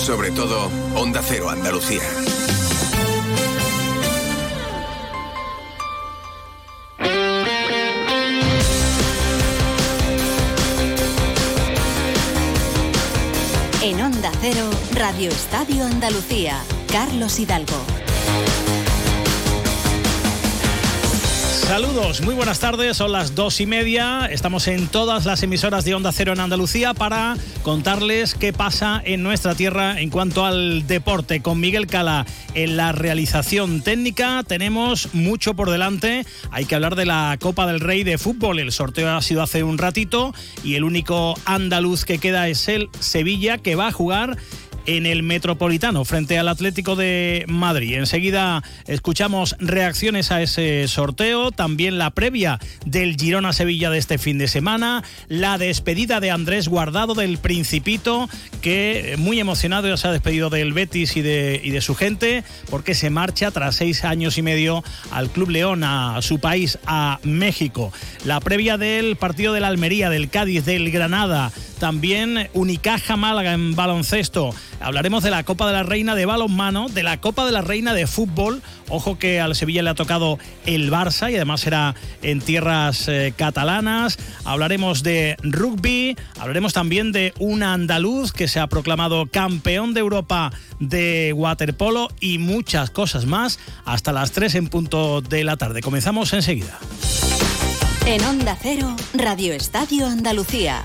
Sobre todo, Onda Cero Andalucía. En Onda Cero, Radio Estadio Andalucía, Carlos Hidalgo. Saludos, muy buenas tardes, son las dos y media, estamos en todas las emisoras de Onda Cero en Andalucía para contarles qué pasa en nuestra tierra en cuanto al deporte. Con Miguel Cala en la realización técnica tenemos mucho por delante, hay que hablar de la Copa del Rey de Fútbol, el sorteo ha sido hace un ratito y el único andaluz que queda es el Sevilla que va a jugar en el Metropolitano frente al Atlético de Madrid. Enseguida escuchamos reacciones a ese sorteo, también la previa del Girona Sevilla de este fin de semana, la despedida de Andrés Guardado del Principito, que muy emocionado ya se ha despedido del Betis y de, y de su gente, porque se marcha tras seis años y medio al Club León, a su país, a México. La previa del partido de la Almería, del Cádiz, del Granada, también Unicaja Málaga en baloncesto. Hablaremos de la Copa de la Reina de balonmano, de la Copa de la Reina de fútbol. Ojo que al Sevilla le ha tocado el Barça y además será en tierras eh, catalanas. Hablaremos de rugby, hablaremos también de un andaluz que se ha proclamado campeón de Europa de waterpolo y muchas cosas más hasta las 3 en punto de la tarde. Comenzamos enseguida. En Onda Cero, Radio Estadio Andalucía.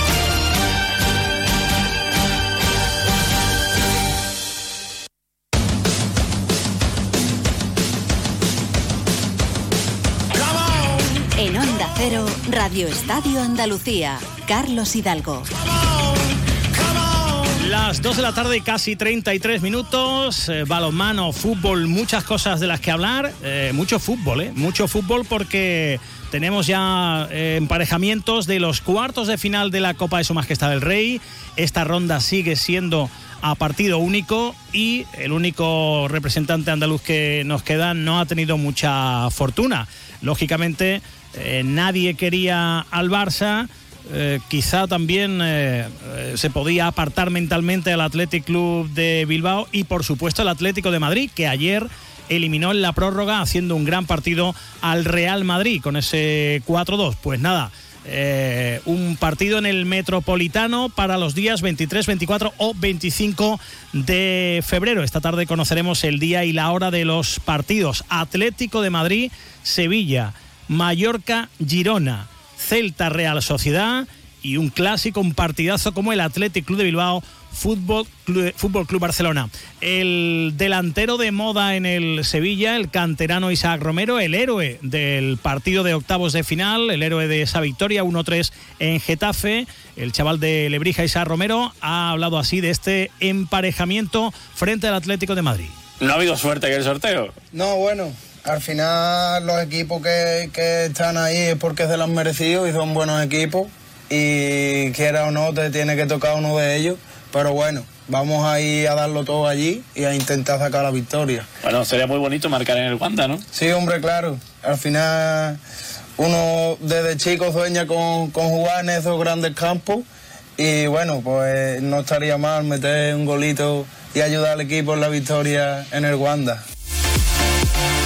Cero, Radio Estadio Andalucía, Carlos Hidalgo. Las 2 de la tarde, casi 33 minutos. eh, balonmano, fútbol, muchas cosas de las que hablar. eh, mucho fútbol, ¿eh? Mucho fútbol porque tenemos ya eh, emparejamientos de los cuartos de final de la Copa de Su Majestad el Rey. Esta ronda sigue siendo a partido único y el único representante andaluz que nos queda no ha tenido mucha fortuna. Lógicamente, eh, nadie quería al Barça. Eh, quizá también eh, se podía apartar mentalmente al Athletic Club de Bilbao y por supuesto el Atlético de Madrid que ayer eliminó en la prórroga haciendo un gran partido al Real Madrid con ese 4-2. Pues nada, un partido en el Metropolitano para los días 23, 24 o 25 de febrero. Esta tarde conoceremos el día y la hora de los partidos. Atlético de Madrid, Sevilla, Mallorca, Girona, Celta Real Sociedad y un clásico, un partidazo como el Athletic Club de Bilbao. Fútbol Club, Fútbol Club Barcelona. El delantero de moda en el Sevilla, el canterano Isaac Romero, el héroe del partido de octavos de final, el héroe de esa victoria 1-3 en Getafe, el chaval de Lebrija Isaac Romero, ha hablado así de este emparejamiento frente al Atlético de Madrid. No ha habido suerte en el sorteo. No, bueno, al final los equipos que, que están ahí es porque se lo han merecido y son buenos equipos. Y quiera o no, te tiene que tocar uno de ellos. Pero bueno, vamos a ir a darlo todo allí y a intentar sacar la victoria. Bueno, sería muy bonito marcar en el Wanda, ¿no? Sí, hombre, claro. Al final uno desde chico sueña con, con jugar en esos grandes campos. Y bueno, pues no estaría mal meter un golito y ayudar al equipo en la victoria en el Wanda.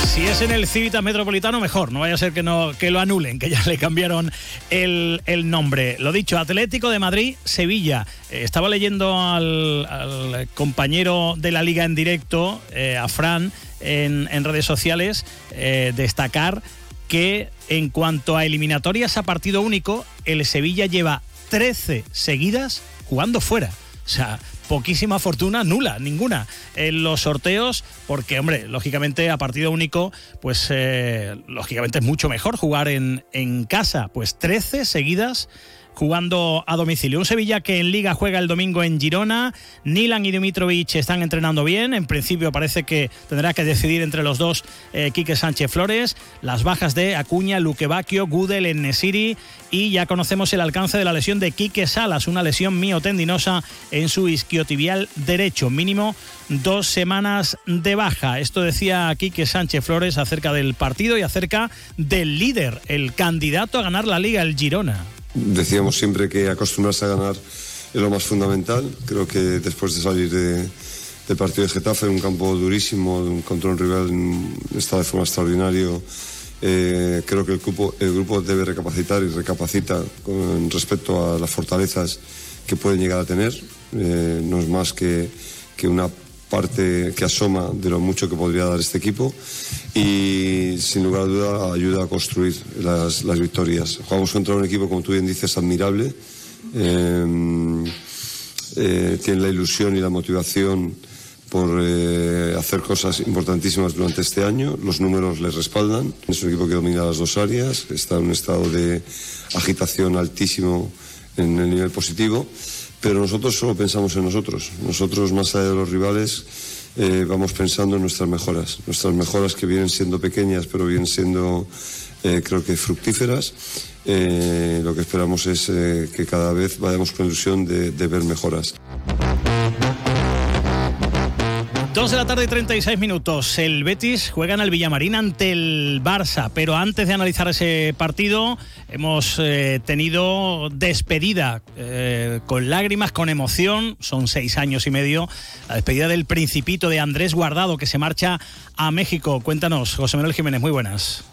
Si es en el Civitas Metropolitano, mejor. No vaya a ser que, no, que lo anulen, que ya le cambiaron el, el nombre. Lo dicho, Atlético de Madrid, Sevilla. Eh, estaba leyendo al, compañero de la liga en directo, eh, a Fran, en, en redes sociales, eh, destacar que en cuanto a eliminatorias a partido único, el Sevilla lleva 13 seguidas jugando fuera. O sea, poquísima fortuna, nula, ninguna en los sorteos, porque, hombre, lógicamente a partido único, pues eh, lógicamente es mucho mejor jugar en, en casa. Pues 13 seguidas jugando a domicilio. Un Sevilla que en Liga juega el domingo en Girona. Nilan y Dimitrovic están entrenando bien. En principio parece que tendrá que decidir entre los dos eh, Quique Sánchez Flores. Las bajas de Acuña, Luque Bacchio, Gudel, Nesiri y ya conocemos el alcance de la lesión de Quique Salas, una lesión miotendinosa en su isquiotibial derecho. Mínimo dos semanas de baja. Esto decía Quique Sánchez Flores acerca del partido y acerca del líder, el candidato a ganar la liga, el Girona. Decíamos siempre que acostumbrarse a ganar es lo más fundamental. Creo que después de salir de, del partido de Getafe, un campo durísimo, contra un rival estado de forma extraordinario, eh, creo que el grupo, el grupo debe recapacitar y recapacita con respecto a las fortalezas que pueden llegar a tener. Eh, no es más que, que una parte que asoma de lo mucho que podría dar este equipo y sin lugar a duda ayuda a construir las, las victorias. Jugamos contra un equipo, como tú bien dices, admirable. Eh, eh, tiene la ilusión y la motivación por eh, hacer cosas importantísimas durante este año. Los números les respaldan. Es un equipo que domina las dos áreas, está en un estado de agitación altísimo en el nivel positivo pero nosotros solo pensamos en nosotros. Nosotros, más allá de los rivales, eh, vamos pensando en nuestras mejoras. Nuestras mejoras que vienen siendo pequeñas, pero vienen siendo, eh, creo que, fructíferas. Eh, lo que esperamos es que cada vez vayamos con ilusión de ver mejoras. 2 de la tarde y 36 minutos. El Betis juega en el Villamarín ante el Barça, pero antes de analizar ese partido hemos eh, tenido despedida eh, con lágrimas, con emoción. Son seis años y medio. La despedida del principito de Andrés Guardado que se marcha a México. Cuéntanos, José Manuel Jiménez, muy buenas.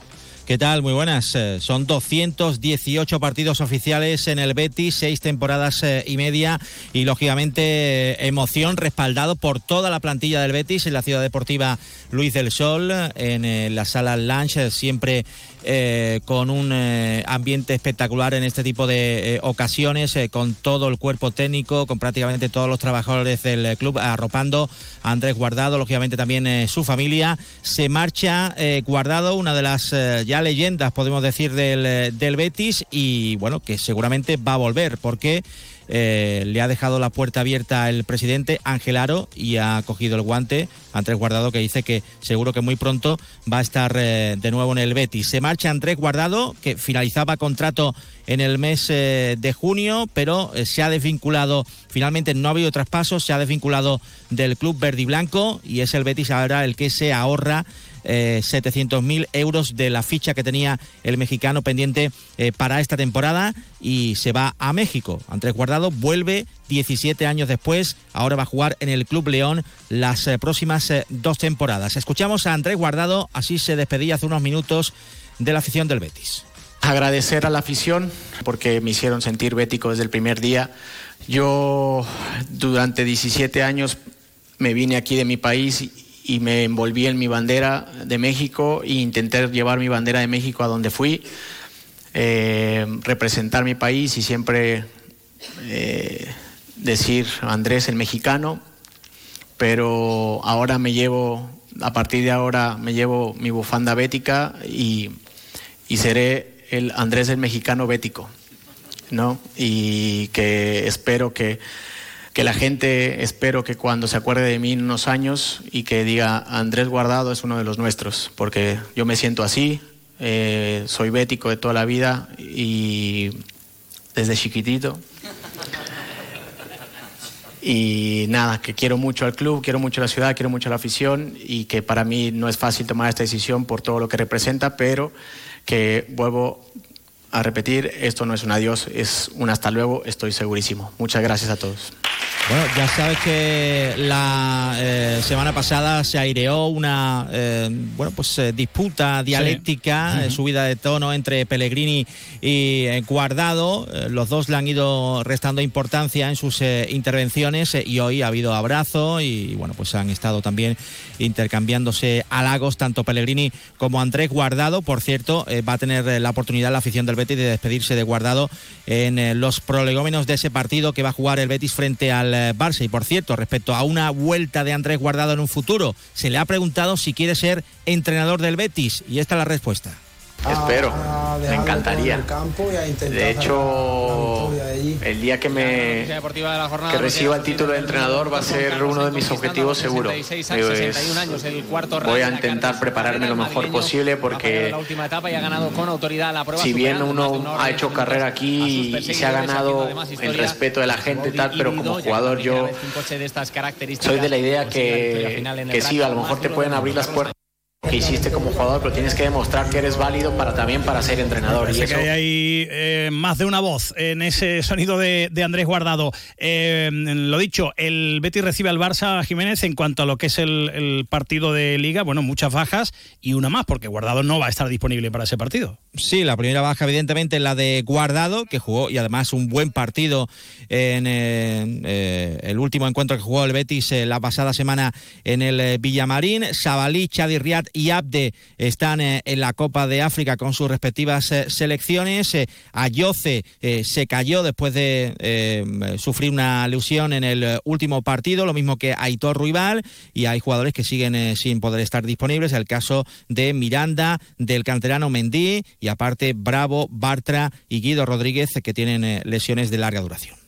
¿Qué tal? Muy buenas. Eh, son 218 partidos oficiales en el Betis, seis temporadas eh, y media y lógicamente eh, emoción respaldado por toda la plantilla del Betis en la ciudad deportiva Luis del Sol, en la sala Lunch, siempre eh, con un eh, ambiente espectacular en este tipo de eh, ocasiones, con todo el cuerpo técnico, con prácticamente todos los trabajadores del club arropando a Andrés Guardado, lógicamente también su familia. Se marcha Guardado, una de las ya leyendas, podemos decir, del, del Betis y bueno, que seguramente va a volver porque eh, le ha dejado la puerta abierta el presidente Ángel Aro y ha cogido el guante Andrés Guardado que dice que seguro que muy pronto va a estar eh, de nuevo en el Betis. Se marcha Andrés Guardado que finalizaba contrato en el mes eh, de junio, pero se ha desvinculado, finalmente no ha habido traspasos, se ha desvinculado del club verde y blanco y es el Betis ahora el que se ahorra eh, 700.000 euros de la ficha que tenía el mexicano pendiente eh, para esta temporada y se va a México. Andrés Guardado vuelve 17 años después, ahora va a jugar en el Club León las eh, próximas eh, dos temporadas. Escuchamos a Andrés Guardado, así se despedía hace unos minutos de la afición del Betis. Agradecer a la afición porque me hicieron sentir bético desde el primer día. Yo durante 17 años me vine aquí de mi país y, me envolví en mi bandera de México e intenté llevar mi bandera de México a donde fui, eh, representar mi país y siempre eh, decir Andrés el mexicano, pero ahora me llevo, a partir de ahora me llevo mi bufanda bética y, y seré el Andrés el mexicano bético, ¿no? Y que espero que que la gente, espero que cuando se acuerde de mí en unos años y que diga Andrés Guardado es uno de los nuestros, porque yo me siento así, eh, soy bético de toda la vida y desde chiquitito. Y nada, que quiero mucho al club, quiero mucho la ciudad, quiero mucho la afición y que para mí no es fácil tomar esta decisión por todo lo que representa, pero que vuelvo a repetir, esto no es un adiós, es un hasta luego, estoy segurísimo. Muchas gracias a todos. Bueno, ya sabes que la eh, semana pasada se aireó una eh, bueno pues eh, disputa dialéctica, Sí. eh, subida de tono entre Pellegrini y Guardado. Los dos le han ido restando importancia en sus intervenciones y hoy ha habido abrazo y bueno pues han estado también intercambiándose halagos tanto Pellegrini como Andrés Guardado. Por cierto, va a tener la oportunidad la afición del Betis de despedirse de Guardado en los prolegómenos de ese partido que va a jugar el Betis frente al eh, Barça. Y por cierto, respecto a una vuelta de Andrés Guardado en un futuro, se le ha preguntado si quiere ser entrenador del Betis y esta es la respuesta. Espero, a me encantaría. todo en el campo y a intentar De la hecho, el día que me que reciba el título de entrenador va a ser uno de mis objetivos seguro. Pues, voy a intentar prepararme lo mejor posible porque si bien uno ha hecho carrera aquí y se ha ganado el respeto de la gente y tal, pero como jugador yo soy de la idea que, que sí, a lo mejor te pueden abrir las puertas que hiciste como jugador, pero tienes que demostrar que eres válido para también para ser entrenador. Y eso que hay ahí eh, más de una voz en ese sonido de, de Andrés Guardado. Eh, lo dicho, el Betis recibe al Barça Jiménez en cuanto a lo que es el, el partido de Liga. Bueno, muchas bajas y una más, porque Guardado no va a estar disponible para ese partido. Sí, la primera baja evidentemente es la de Guardado, que jugó y además un buen partido en eh, eh, el último encuentro que jugó el Betis eh, la pasada semana en el Villamarín. Sabalí, Chadi Riad y Abde están eh, en la Copa de África con sus respectivas eh, selecciones. Eh, Ayoce se cayó después de sufrir una lesión en el último partido, lo mismo que Aitor Ruibal, y hay jugadores que siguen sin poder estar disponibles. El caso de Miranda, del canterano Mendí y aparte Bravo, Bartra y Guido Rodríguez que tienen lesiones de larga duración.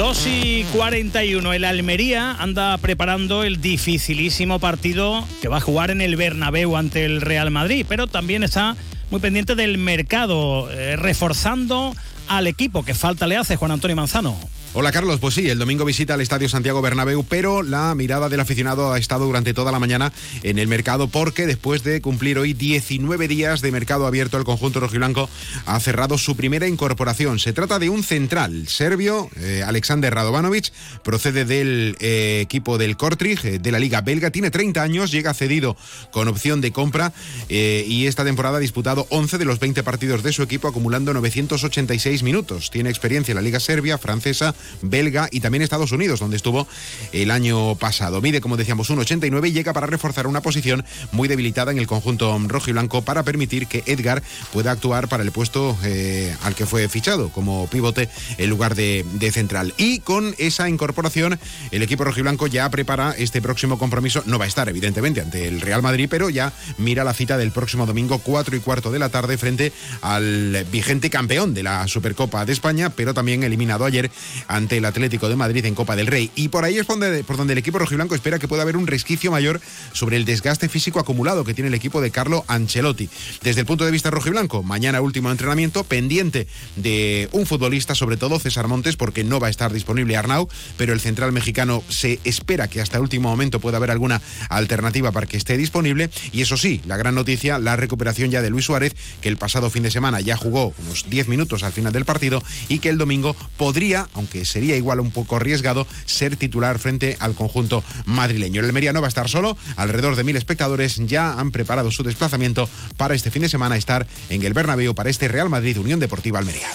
2 y 41. El Almería anda preparando el dificilísimo partido que va a jugar en el Bernabéu ante el Real Madrid, pero también está muy pendiente del mercado, eh, reforzando al equipo que falta le hace Juan Antonio Manzano. Hola Carlos, pues sí, el domingo visita el Estadio Santiago Bernabéu, pero la mirada del aficionado ha estado durante toda la mañana en el mercado porque después de cumplir hoy 19 días de mercado abierto, el conjunto rojiblanco ha cerrado su primera incorporación. Se trata de un central serbio, eh, Alexander Radovanovic, procede del eh, equipo del Kortrijk, eh, de la Liga Belga, tiene 30 años, llega cedido con opción de compra y esta temporada ha disputado 11 de los 20 partidos de su equipo acumulando 986 minutos. Tiene experiencia en la Liga Serbia, francesa, belga y también Estados Unidos, donde estuvo el año pasado. Mide, como decíamos, un 89 y llega para reforzar una posición muy debilitada en el conjunto rojo y blanco para permitir que Edgar pueda actuar para el puesto eh, al que fue fichado como pivote en lugar de, de central. Y con esa incorporación, el equipo rojiblanco ya prepara este próximo compromiso. No va a estar, evidentemente, ante el Real Madrid, pero ya mira la cita del próximo domingo, 4 y cuarto de la tarde, frente al vigente campeón de la Supercopa de España, pero también eliminado ayer ante el Atlético de Madrid en Copa del Rey. Y por ahí es donde, por donde el equipo rojiblanco espera que pueda haber un resquicio mayor sobre el desgaste físico acumulado que tiene el equipo de Carlo Ancelotti. Desde el punto de vista rojiblanco, mañana último entrenamiento, pendiente de un futbolista, sobre todo César Montes, porque no va a estar disponible Arnau, pero el central mexicano se espera que hasta el último momento pueda haber alguna alternativa para que esté disponible. Y eso sí, la gran noticia, la recuperación ya de Luis Suárez, que el pasado fin de semana ya jugó unos 10 minutos al final del partido y que el domingo podría, aunque sería igual un poco arriesgado, ser titular frente al conjunto madrileño. El Almería no va a estar solo, alrededor de mil espectadores ya han preparado su desplazamiento para este fin de semana estar en el Bernabéu para este Real Madrid Unión Deportiva Almería.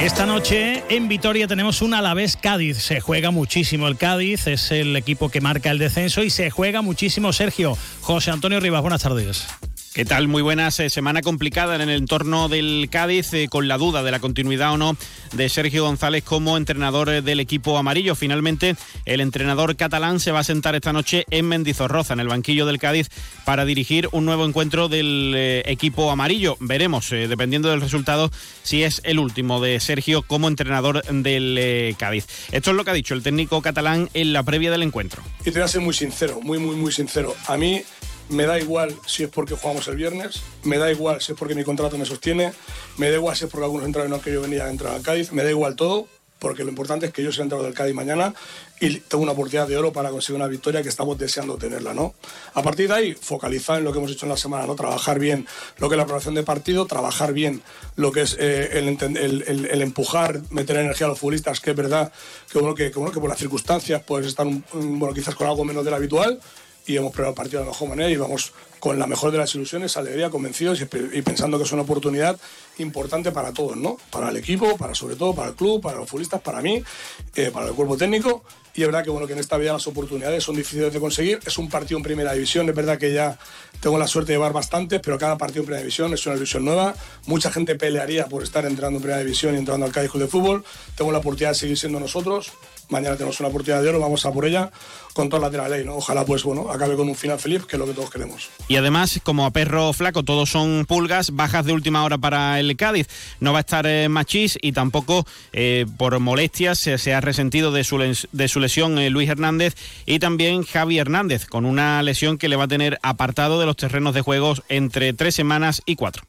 Esta noche en Vitoria tenemos un Alavés Cádiz. Se juega muchísimo el Cádiz, es el equipo que marca el descenso y se juega muchísimo Sergio. José Antonio Rivas, buenas tardes. ¿Qué tal? Muy buenas. Eh, semana complicada en el entorno del Cádiz, eh, con la duda de la continuidad o no de Sergio González como entrenador eh, del equipo amarillo. Finalmente, el entrenador catalán se va a sentar esta noche en Mendizorroza, en el banquillo del Cádiz, para dirigir un nuevo encuentro del equipo amarillo. Veremos, dependiendo del resultado, si es el último de Sergio como entrenador del Cádiz. Esto es lo que ha dicho el técnico catalán en la previa del encuentro. Y te voy a ser muy sincero, muy, muy, muy sincero. A mí me da igual si es porque jugamos el viernes, me da igual si es porque mi contrato me sostiene, me da igual si es porque algunos entrenadores que yo venía a entrar al Cádiz, me da igual todo, porque lo importante es que yo sea entrenador del Cádiz mañana y tengo una oportunidad de oro para conseguir una victoria que estamos deseando tenerla, ¿no? A partir de ahí, focalizar en lo que hemos hecho en la semana, ¿no? Trabajar bien lo que es la preparación de partido, trabajar bien lo que es eh, el, empujar, meter energía a los futbolistas, que es verdad que, bueno, que, bueno, que por las circunstancias pues están, un- bueno, quizás con algo menos de lo habitual, y hemos preparado el partido de la mejor manera y vamos con la mejor de las ilusiones, alegría, convencidos y, y pensando que es una oportunidad importante para todos, ¿no? Para el equipo, para sobre todo para el club, para los futbolistas, para mí, eh, para el cuerpo técnico. Y es verdad que bueno que en esta vida las oportunidades son difíciles de conseguir. Es un partido en primera división, es verdad que ya tengo la suerte de llevar bastantes, pero cada partido en primera división es una división nueva. Mucha gente pelearía por estar entrando en primera división y entrando al Cádiz de Fútbol. Tengo la oportunidad de seguir siendo nosotros mañana tenemos una oportunidad de oro, vamos a por ella con toda la de la ley, ¿no? Ojalá, pues bueno, acabe con un final feliz, que es lo que todos queremos. Y además, como a perro flaco todos son pulgas, bajas de última hora para el Cádiz. No va a estar eh, Machís y tampoco eh, por molestias se, ha resentido de su, de su lesión eh, Luis Hernández y también Javi Hernández, con una lesión que le va a tener apartado de los terrenos de juegos entre tres semanas y cuatro.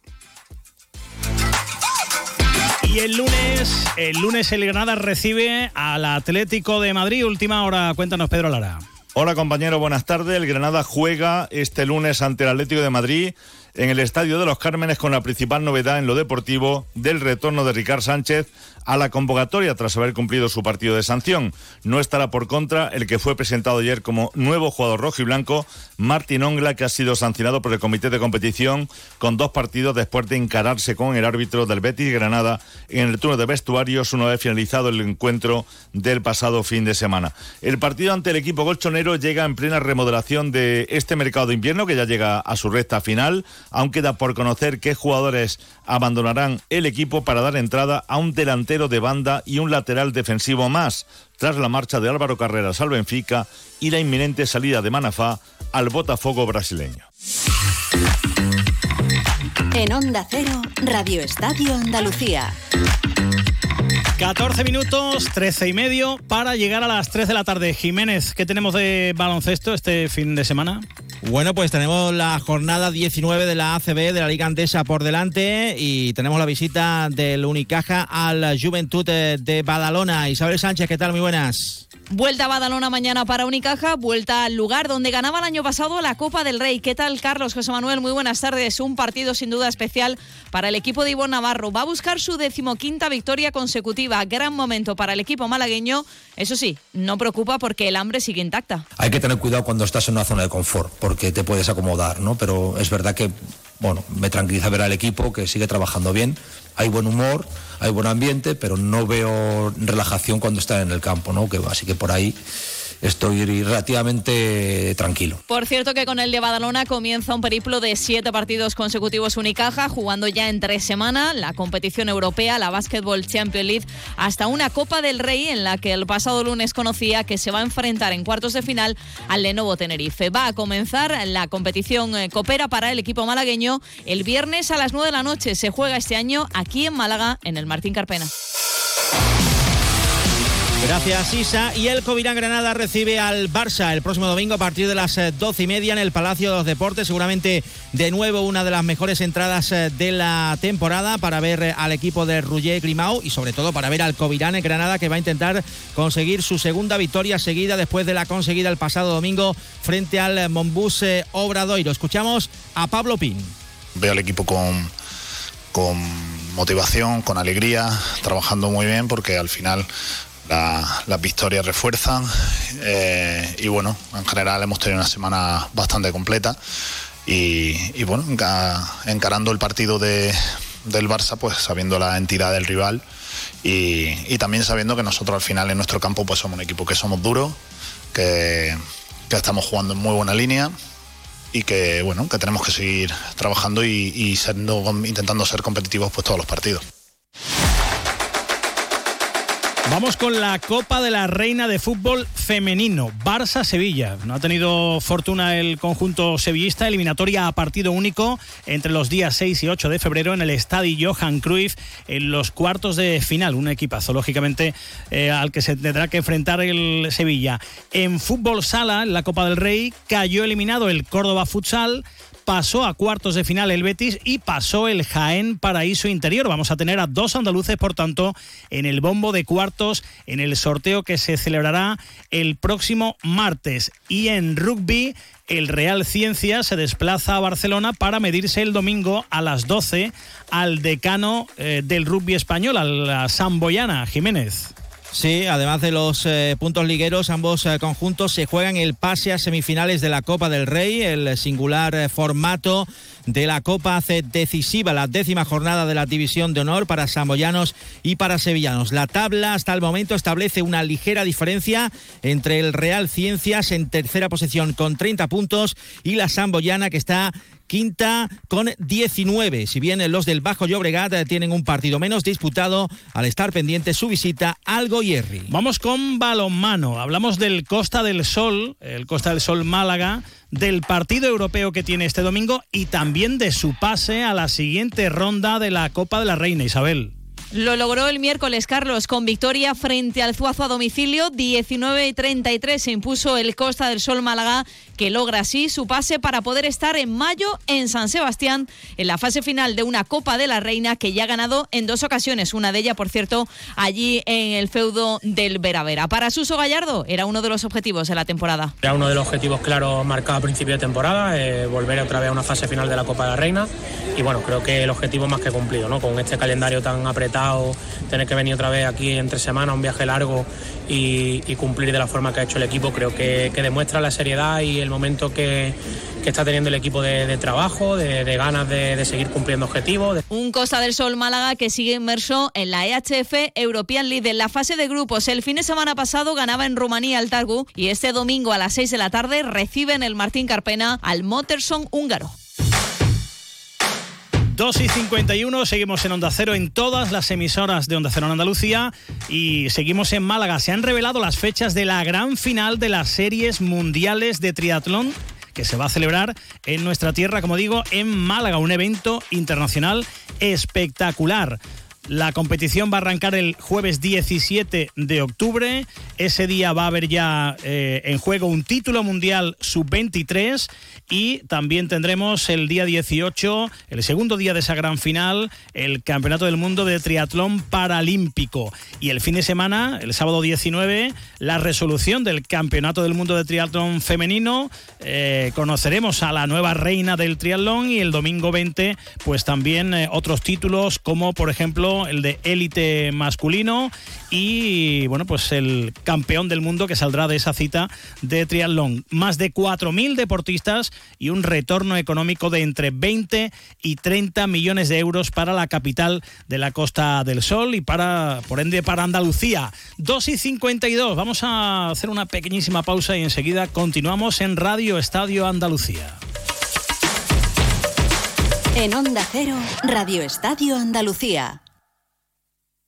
Y el lunes, el lunes el Granada recibe al Atlético de Madrid. Última hora, cuéntanos Pedro Lara. Hola compañero, buenas tardes. El Granada juega este lunes ante el Atlético de Madrid en el Estadio de los Cármenes con la principal novedad en lo deportivo del retorno de Ricard Sánchez a la convocatoria tras haber cumplido su partido de sanción. No estará por contra el que fue presentado ayer como nuevo jugador rojo y blanco, Martín Ongla, que ha sido sancionado por el comité de competición con dos partidos después de encararse con el árbitro del Betis Granada en el turno de vestuarios una vez finalizado el encuentro del pasado fin de semana. El partido ante el equipo golchonero llega en plena remodelación de este mercado de invierno que ya llega a su recta final. Aún queda por conocer qué jugadores abandonarán el equipo para dar entrada a un delantero de banda y un lateral defensivo más, tras la marcha de Álvaro Carreras al Benfica y la inminente salida de Manafá al Botafogo brasileño. En Onda Cero, Radio Estadio Andalucía. 14 minutos, 13 y medio para llegar a las 3 de la tarde. Jiménez, ¿qué tenemos de baloncesto este fin de semana? Bueno, pues tenemos la jornada 19 de la ACB de la Liga Andesa por delante y tenemos la visita del Unicaja al Juventud de Badalona. Isabel Sánchez, ¿qué tal? Muy buenas. Vuelta a Badalona mañana para Unicaja, vuelta al lugar donde ganaba el año pasado la Copa del Rey. ¿Qué tal, Carlos José Manuel? Muy buenas tardes. Un partido sin duda especial para el equipo de Ivonne Navarro. Va a buscar su decimoquinta victoria consecutiva. Gran momento para el equipo malagueño. Eso sí, no preocupa porque el hambre sigue intacta. Hay que tener cuidado cuando estás en una zona de confort, porque te puedes acomodar, ¿no? Pero es verdad que, bueno, me tranquiliza ver al equipo que sigue trabajando bien. Hay buen humor hay buen ambiente, pero no veo relajación cuando está en el campo, ¿no? Que, así que por ahí estoy relativamente tranquilo. Por cierto que con el de Badalona comienza un periplo de siete partidos consecutivos Unicaja, jugando ya en tres semanas la competición europea, la Basketball Champions League, hasta una Copa del Rey en la que el pasado lunes conocía que se va a enfrentar en cuartos de final al Lenovo Tenerife. Va a comenzar la competición eh, Copera para el equipo malagueño el viernes a las nueve de la noche. Se juega este año aquí en Málaga, en el Martín Carpena. Gracias, Isa. Y el Covirán Granada recibe al Barça el próximo domingo a partir de las eh, doce y media en el Palacio de los Deportes. Seguramente de nuevo una de las mejores entradas eh, de la temporada para ver eh, al equipo de Roger Grimau y sobre todo para ver al Covirán en Granada que va a intentar conseguir su segunda victoria seguida después de la conseguida el pasado domingo frente al Monbus Obradoiro. Escuchamos a Pablo Pin. Veo al equipo con, con motivación, con alegría, trabajando muy bien porque al final las victorias refuerzan eh, y bueno, en general hemos tenido una semana bastante completa y, bueno, encarando el partido de, del Barça pues sabiendo la entidad del rival y, también sabiendo que nosotros al final en nuestro campo pues somos un equipo que somos duros, que, estamos jugando en muy buena línea y que bueno, que tenemos que seguir trabajando y, y intentando ser competitivos pues todos los partidos. Vamos con la Copa de la Reina de Fútbol Femenino, Barça-Sevilla. No ha tenido fortuna el conjunto sevillista, eliminatoria a partido único entre los días 6 y 8 de febrero en el Estadio Johan Cruyff en los cuartos de final. Un equipazo, lógicamente, eh, al que se tendrá que enfrentar el Sevilla. En fútbol sala, en la Copa del Rey, cayó eliminado el Córdoba Futsal pasó a cuartos de final el Betis y pasó el Jaén Paraíso Interior. Vamos a tener a dos andaluces, por tanto, en el bombo de cuartos en el sorteo que se celebrará el próximo martes. Y en rugby, el Real Ciencia se desplaza a Barcelona para medirse el domingo a las 12 al decano eh, del rugby español, a la Samboyana, Jiménez. Sí, además de los eh, puntos ligueros, ambos eh, conjuntos se juegan el pase a semifinales de la Copa del Rey, el singular eh, formato de la Copa hace decisiva la décima jornada de la División de Honor para samboyanos y para sevillanos. La tabla hasta el momento establece una ligera diferencia entre el Real Ciencias en tercera posición con 30 puntos y la Samboyana que está quinta con 19. Si bien los del Bajo Llobregat eh, tienen un partido menos disputado, al estar pendiente su visita al Goyerri. Vamos con balonmano. Hablamos del Costa del Sol, el Costa del Sol Málaga, del partido europeo que tiene este domingo y también de su pase a la siguiente ronda de la Copa de la Reina Isabel. Lo logró el miércoles Carlos con victoria frente al Zuazo a domicilio. 19 33 se impuso el Costa del Sol Málaga, que logra así su pase para poder estar en mayo en San Sebastián en la fase final de una Copa de la Reina que ya ha ganado en dos ocasiones. Una de ellas, por cierto, allí en el feudo del Veravera. Para Suso Gallardo era uno de los objetivos de la temporada. Era uno de los objetivos claros marcado a principio de temporada, eh, volver otra vez a una fase final de la Copa de la Reina. Y bueno, creo que el objetivo más que cumplido, ¿no? Con este calendario tan apretado tener que venir otra vez aquí entre semanas, un viaje largo y, cumplir de la forma que ha hecho el equipo, creo que, demuestra la seriedad y el momento que, está teniendo el equipo de, trabajo, de, ganas de, seguir cumpliendo objetivos. Un Costa del Sol Málaga que sigue inmerso en la EHF European League en la fase de grupos. El fin de semana pasado ganaba en Rumanía el Targu y este domingo a las 6 de la tarde reciben el Martín Carpena al Motterson húngaro. 2 y 51, seguimos en Onda Cero en todas las emisoras de Onda Cero en Andalucía y seguimos en Málaga. Se han revelado las fechas de la gran final de las series mundiales de triatlón que se va a celebrar en nuestra tierra, como digo, en Málaga, un evento internacional espectacular. La competición va a arrancar el jueves 17 de octubre. Ese día va a haber ya eh, en juego un título mundial sub-23 y también tendremos el día 18, el segundo día de esa gran final, el Campeonato del Mundo de Triatlón Paralímpico. Y el fin de semana, el sábado 19, la resolución del Campeonato del Mundo de Triatlón Femenino. Eh, conoceremos a la nueva reina del triatlón y el domingo 20, pues también eh, otros títulos como por ejemplo el de élite masculino y bueno, pues el campeón del mundo que saldrá de esa cita de triatlón. Más de 4.000 deportistas y un retorno económico de entre 20 y 30 millones de euros para la capital de la Costa del Sol y para, por ende, para Andalucía. 2 y 52. Vamos a hacer una pequeñísima pausa y enseguida continuamos en Radio Estadio Andalucía. En Onda Cero, Radio Estadio Andalucía.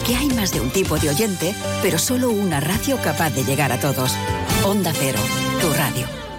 Porque hay más de un tipo de oyente, pero solo una radio capaz de llegar a todos. Onda Cero, tu radio.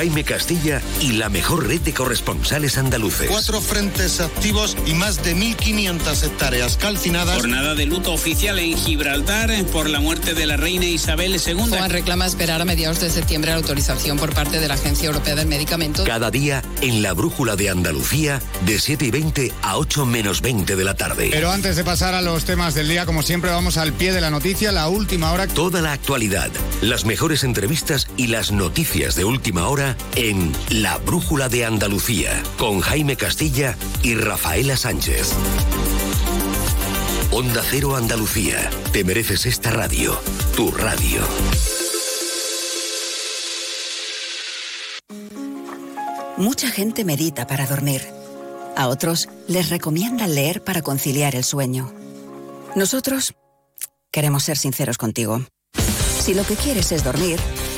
Jaime Castilla y la mejor red de corresponsales andaluces. Cuatro frentes activos y más de 1.500 hectáreas calcinadas. Jornada de luto oficial en Gibraltar por la muerte de la reina Isabel II. Juan reclama esperar a mediados de septiembre la autorización por parte de la Agencia Europea del Medicamento. Cada día en la brújula de Andalucía de 7 y 20 a 8 menos 20 de la tarde. Pero antes de pasar a los temas del día, como siempre, vamos al pie de la noticia, la última hora. Toda la actualidad, las mejores entrevistas y las noticias de última hora en La Brújula de Andalucía con Jaime Castilla y Rafaela Sánchez. Onda Cero Andalucía. Te mereces esta radio. Tu radio. Mucha gente medita para dormir. A otros les recomiendan leer para conciliar el sueño. Nosotros queremos ser sinceros contigo. Si lo que quieres es dormir,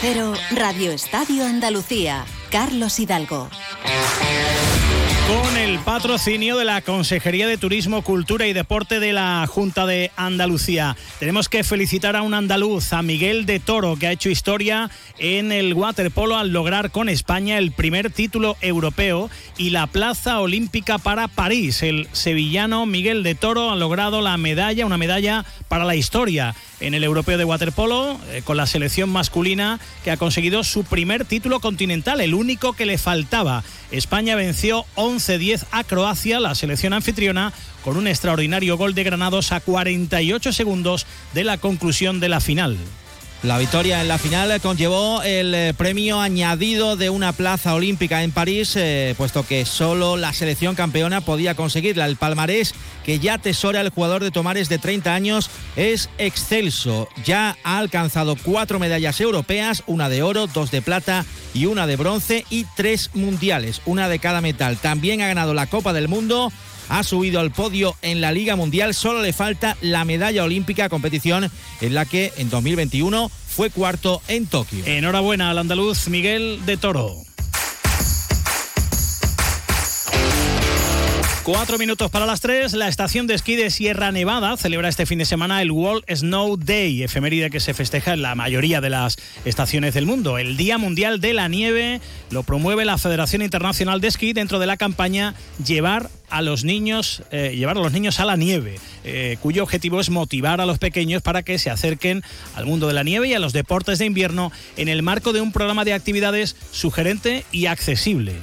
Cero, Radio Estadio Andalucía, Carlos Hidalgo. Con el patrocinio de la Consejería de Turismo, Cultura y Deporte de la Junta de Andalucía. Tenemos que felicitar a un andaluz, a Miguel de Toro, que ha hecho historia en el waterpolo al lograr con España el primer título europeo y la plaza olímpica para París. El sevillano Miguel de Toro ha logrado la medalla, una medalla para la historia en el europeo de waterpolo eh, con la selección masculina que ha conseguido su primer título continental, el único que le faltaba. España venció 11-10 a Croacia, la selección anfitriona, con un extraordinario gol de Granados a 48 segundos de la conclusión de la final. La victoria en la final conllevó el eh, premio añadido de una plaza olímpica en París, eh, puesto que solo la selección campeona podía conseguirla. El palmarés que ya atesora el jugador de Tomares de 30 años es excelso. Ya ha alcanzado cuatro medallas europeas, una de oro, dos de plata y una de bronce y tres mundiales, una de cada metal. También ha ganado la Copa del Mundo ha subido al podio en la Liga Mundial. Solo le falta la medalla olímpica, competición en la que en 2021 fue cuarto en Tokio. Enhorabuena al andaluz Miguel de Toro. Cuatro minutos para las tres. La estación de esquí de Sierra Nevada celebra este fin de semana el World Snow Day, efeméride que se festeja en la mayoría de las estaciones del mundo. El Día Mundial de la Nieve lo promueve la Federación Internacional de Esquí dentro de la campaña Llevar a los niños, eh, llevar a los niños a la nieve, eh, cuyo objetivo es motivar a los pequeños para que se acerquen al mundo de la nieve y a los deportes de invierno en el marco de un programa de actividades sugerente y accesible.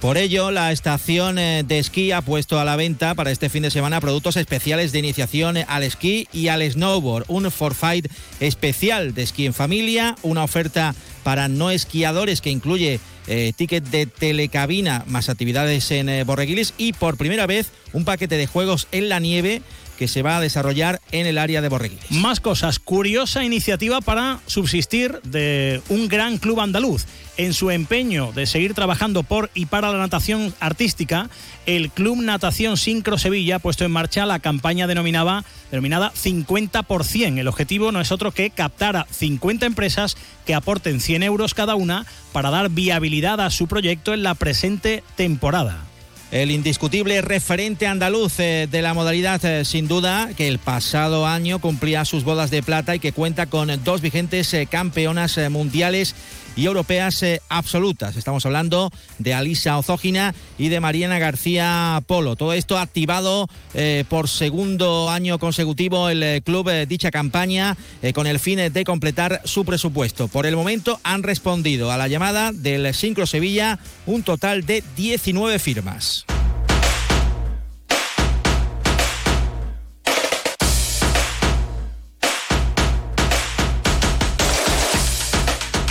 Por ello, la estación eh, de esquí ha puesto a la venta para este fin de semana productos especiales de iniciación al esquí y al snowboard. Un forfait especial de esquí en familia, una oferta para no esquiadores que incluye eh, ticket de telecabina más actividades en eh, Borreguilis y por primera vez un paquete de juegos en la nieve que se va a desarrollar en el área de Borreguilis. Más cosas. Curiosa iniciativa para subsistir de un gran club andaluz. En su empeño de seguir trabajando por y para la natación artística, el Club Natación Sincro Sevilla ha puesto en marcha la campaña denominada, denominada 50%. El objetivo no es otro que captar a 50 empresas que aporten 100 euros cada una para dar viabilidad a su proyecto en la presente temporada el indiscutible referente andaluz eh, de la modalidad, eh, sin duda, que el pasado año cumplía sus bodas de plata y que cuenta con dos vigentes eh, campeonas mundiales y europeas absolutas. Estamos hablando de Alisa Ozógina y de Mariana García Polo. Todo esto activado por segundo año consecutivo el club dicha campaña con el fin de completar su presupuesto. Por el momento han respondido a la llamada del Sincro Sevilla un total de 19 firmas.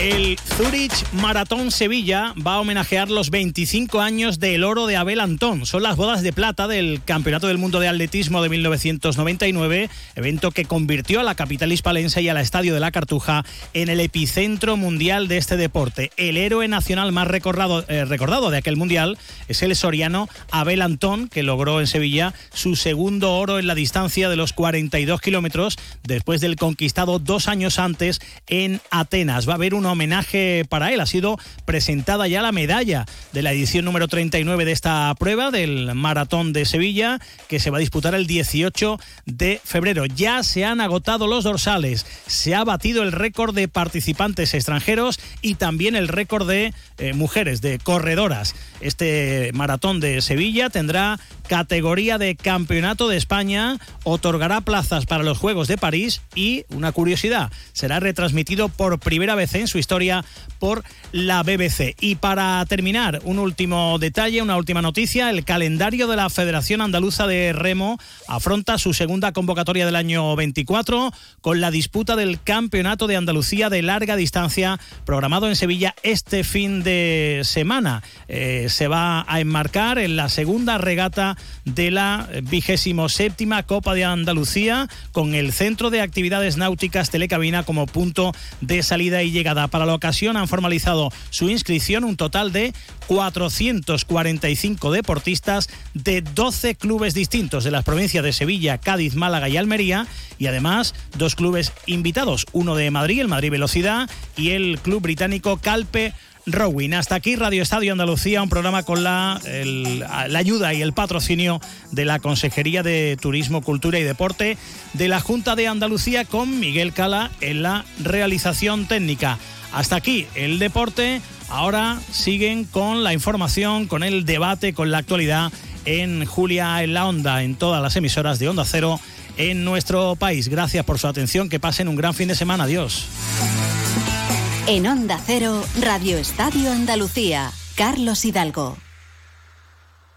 El Zurich Maratón Sevilla va a homenajear los 25 años del oro de Abel Antón. Son las bodas de plata del Campeonato del Mundo de Atletismo de 1999, evento que convirtió a la capital hispalense y al Estadio de la Cartuja en el epicentro mundial de este deporte. El héroe nacional más recordado, eh, recordado de aquel mundial es el soriano Abel Antón, que logró en Sevilla su segundo oro en la distancia de los 42 kilómetros después del conquistado dos años antes en Atenas. Va a haber un homenaje para él. Ha sido presentada ya la medalla de la edición número 39 de esta prueba del Maratón de Sevilla, que se va a disputar el 18 de febrero. Ya se han agotado los dorsales, se ha batido el récord de participantes extranjeros y también el récord de eh, mujeres, de corredoras. Este Maratón de Sevilla tendrá categoría de Campeonato de España, otorgará plazas para los Juegos de París y, una curiosidad, será retransmitido por primera vez en su historia por la BBC. Y para terminar, un último detalle, una última noticia, el calendario de la Federación Andaluza de Remo afronta su segunda convocatoria del año 24 con la disputa del Campeonato de Andalucía de larga distancia programado en Sevilla este fin de semana. Eh, se va a enmarcar en la segunda regata de la vigésimo séptima Copa de Andalucía con el Centro de Actividades Náuticas Telecabina como punto de salida y llegada. Para la ocasión han formalizado su inscripción un total de 445 deportistas de 12 clubes distintos de las provincias de Sevilla, Cádiz, Málaga y Almería y además dos clubes invitados, uno de Madrid, el Madrid Velocidad y el club británico Calpe Rowing. Hasta aquí Radio Estadio Andalucía, un programa con la, la ayuda y el patrocinio de la Consejería de Turismo, Cultura y Deporte de la Junta de Andalucía con Miguel Cala en la realización técnica. Hasta aquí el deporte. Ahora siguen con la información, con el debate, con la actualidad en Julia en la Onda, en todas las emisoras de Onda Cero en nuestro país. Gracias por su atención, que pasen un gran fin de semana. Adiós. En Onda Cero, Radio Estadio Andalucía, Carlos Hidalgo.